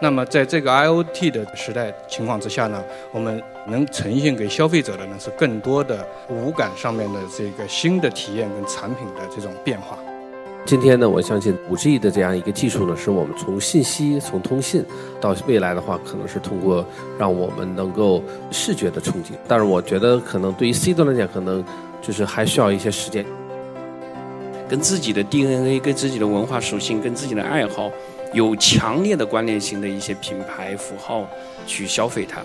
那么在这个 IOT 的时代情况之下呢，我们能呈现给消费者的呢是更多的五感上面的这个新的体验跟产品的这种变化。今天呢，我相信 5G 的这样一个技术呢，是我们从信息、从通信到未来的话，可能是通过让我们能够视觉的冲击。但是我觉得，可能对于 C 端来讲，可能就是还需要一些时间。跟自己的 DNA、跟自己的文化属性、跟自己的爱好有强烈的关联性的一些品牌符号去消费它。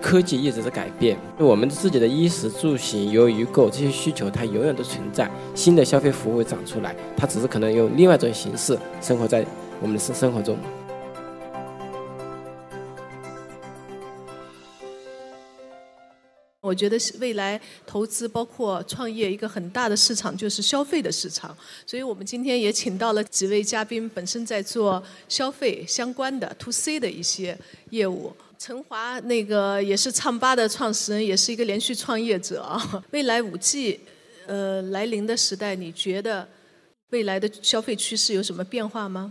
科技一直在改变，我们自己的衣食住行、由于购这些需求，它永远都存在。新的消费服务会长出来，它只是可能用另外一种形式生活在我们的生生活中。我觉得是未来投资包括创业一个很大的市场就是消费的市场，所以我们今天也请到了几位嘉宾，本身在做消费相关的 to C 的一些业务。陈华那个也是唱吧的创始人，也是一个连续创业者啊。未来五 G 呃来临的时代，你觉得未来的消费趋势有什么变化吗？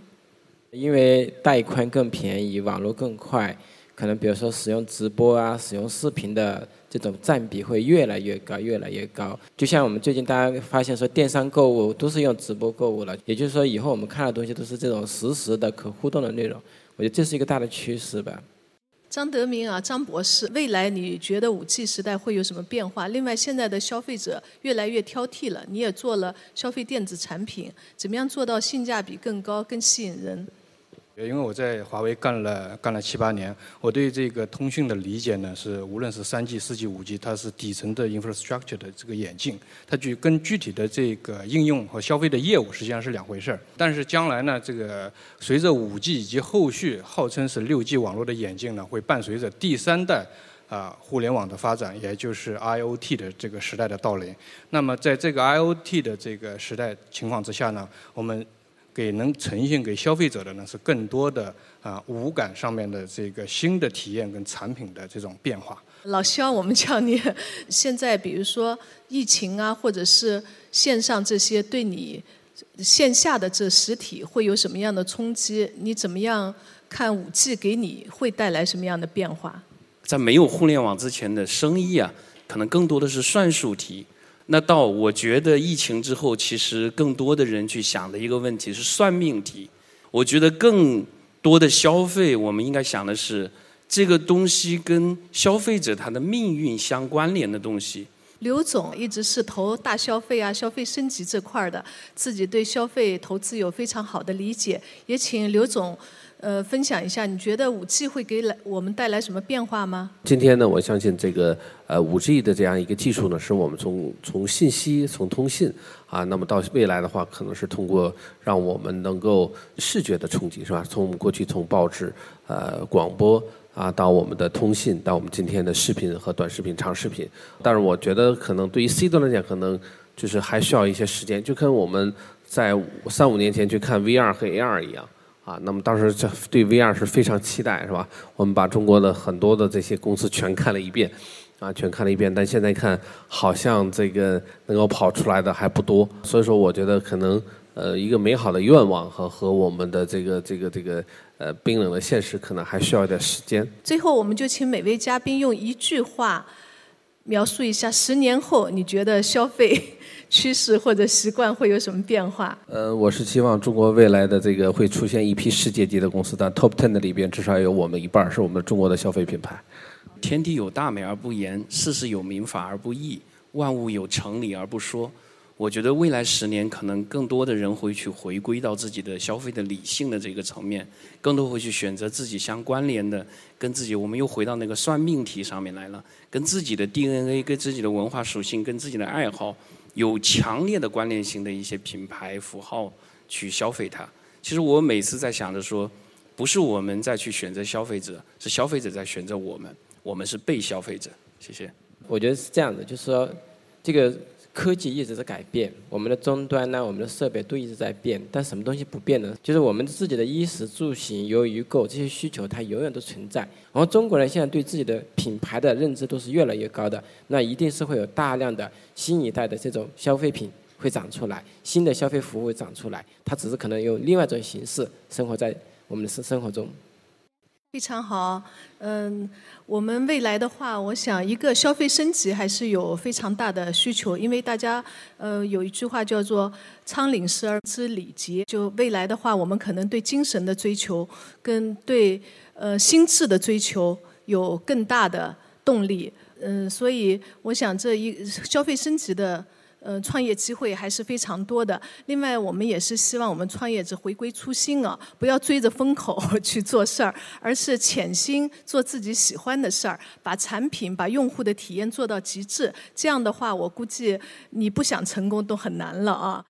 因为带宽更便宜，网络更快，可能比如说使用直播啊、使用视频的这种占比会越来越高，越来越高。就像我们最近大家发现说，电商购物都是用直播购物了，也就是说以后我们看的东西都是这种实时的、可互动的内容。我觉得这是一个大的趋势吧。张德明啊，张博士，未来你觉得五 G 时代会有什么变化？另外，现在的消费者越来越挑剔了，你也做了消费电子产品，怎么样做到性价比更高、更吸引人？因为我在华为干了干了七八年，我对这个通讯的理解呢是，无论是三 G、四 G、五 G，它是底层的 infrastructure 的这个演进，它具跟具体的这个应用和消费的业务实际上是两回事儿。但是将来呢，这个随着五 G 以及后续号称是六 G 网络的演进呢，会伴随着第三代啊互联网的发展，也就是 IOT 的这个时代的到来。那么在这个 IOT 的这个时代情况之下呢，我们给能呈现给消费者的呢是更多的啊五感上面的这个新的体验跟产品的这种变化。老肖，我们叫你，现在比如说疫情啊，或者是线上这些，对你线下的这实体会有什么样的冲击？你怎么样看五 G 给你会带来什么样的变化？在没有互联网之前的生意啊，可能更多的是算术题。那到我觉得疫情之后，其实更多的人去想的一个问题是算命题。我觉得更多的消费，我们应该想的是这个东西跟消费者他的命运相关联的东西。刘总一直是投大消费啊、消费升级这块的，自己对消费投资有非常好的理解。也请刘总。呃，分享一下，你觉得五 G 会给来我们带来什么变化吗？今天呢，我相信这个呃五 G 的这样一个技术呢，是我们从从信息、从通信啊，那么到未来的话，可能是通过让我们能够视觉的冲击，是吧？从我们过去从报纸、呃广播啊，到我们的通信，到我们今天的视频和短视频、长视频。但是我觉得，可能对于 C 端来讲，可能就是还需要一些时间，就跟我们在三五年前去看 VR 和 AR 一样。啊，那么当时这对 VR 是非常期待，是吧？我们把中国的很多的这些公司全看了一遍，啊，全看了一遍。但现在看，好像这个能够跑出来的还不多。所以说，我觉得可能呃，一个美好的愿望和和我们的这个这个这个呃冰冷的现实，可能还需要一点时间。最后，我们就请每位嘉宾用一句话描述一下十年后你觉得消费。趋势或者习惯会有什么变化？呃，我是希望中国未来的这个会出现一批世界级的公司，但 Top Ten 的里边至少有我们一半是我们中国的消费品牌。天地有大美而不言，世事有民法而不议，万物有成理而不说。我觉得未来十年可能更多的人会去回归到自己的消费的理性的这个层面，更多会去选择自己相关联的，跟自己我们又回到那个算命题上面来了，跟自己的 DNA、跟自己的文化属性、跟自己的爱好。有强烈的关联性的一些品牌符号去消费它。其实我每次在想着说，不是我们在去选择消费者，是消费者在选择我们，我们是被消费者。谢谢。我觉得是这样的，就是说这个。科技一直在改变，我们的终端呢，我们的设备都一直在变，但什么东西不变呢？就是我们自己的衣食住行、由于购这些需求，它永远都存在。然后中国人现在对自己的品牌的认知都是越来越高的，那一定是会有大量的新一代的这种消费品会长出来，新的消费服务长出来，它只是可能用另外一种形式生活在我们的生生活中。非常好，嗯，我们未来的话，我想一个消费升级还是有非常大的需求，因为大家，呃，有一句话叫做“仓廪实而知礼节”，就未来的话，我们可能对精神的追求跟对呃心智的追求有更大的动力，嗯，所以我想这一消费升级的。嗯，创业机会还是非常多的。另外，我们也是希望我们创业者回归初心啊，不要追着风口 去做事儿，而是潜心做自己喜欢的事儿，把产品、把用户的体验做到极致。这样的话，我估计你不想成功都很难了啊。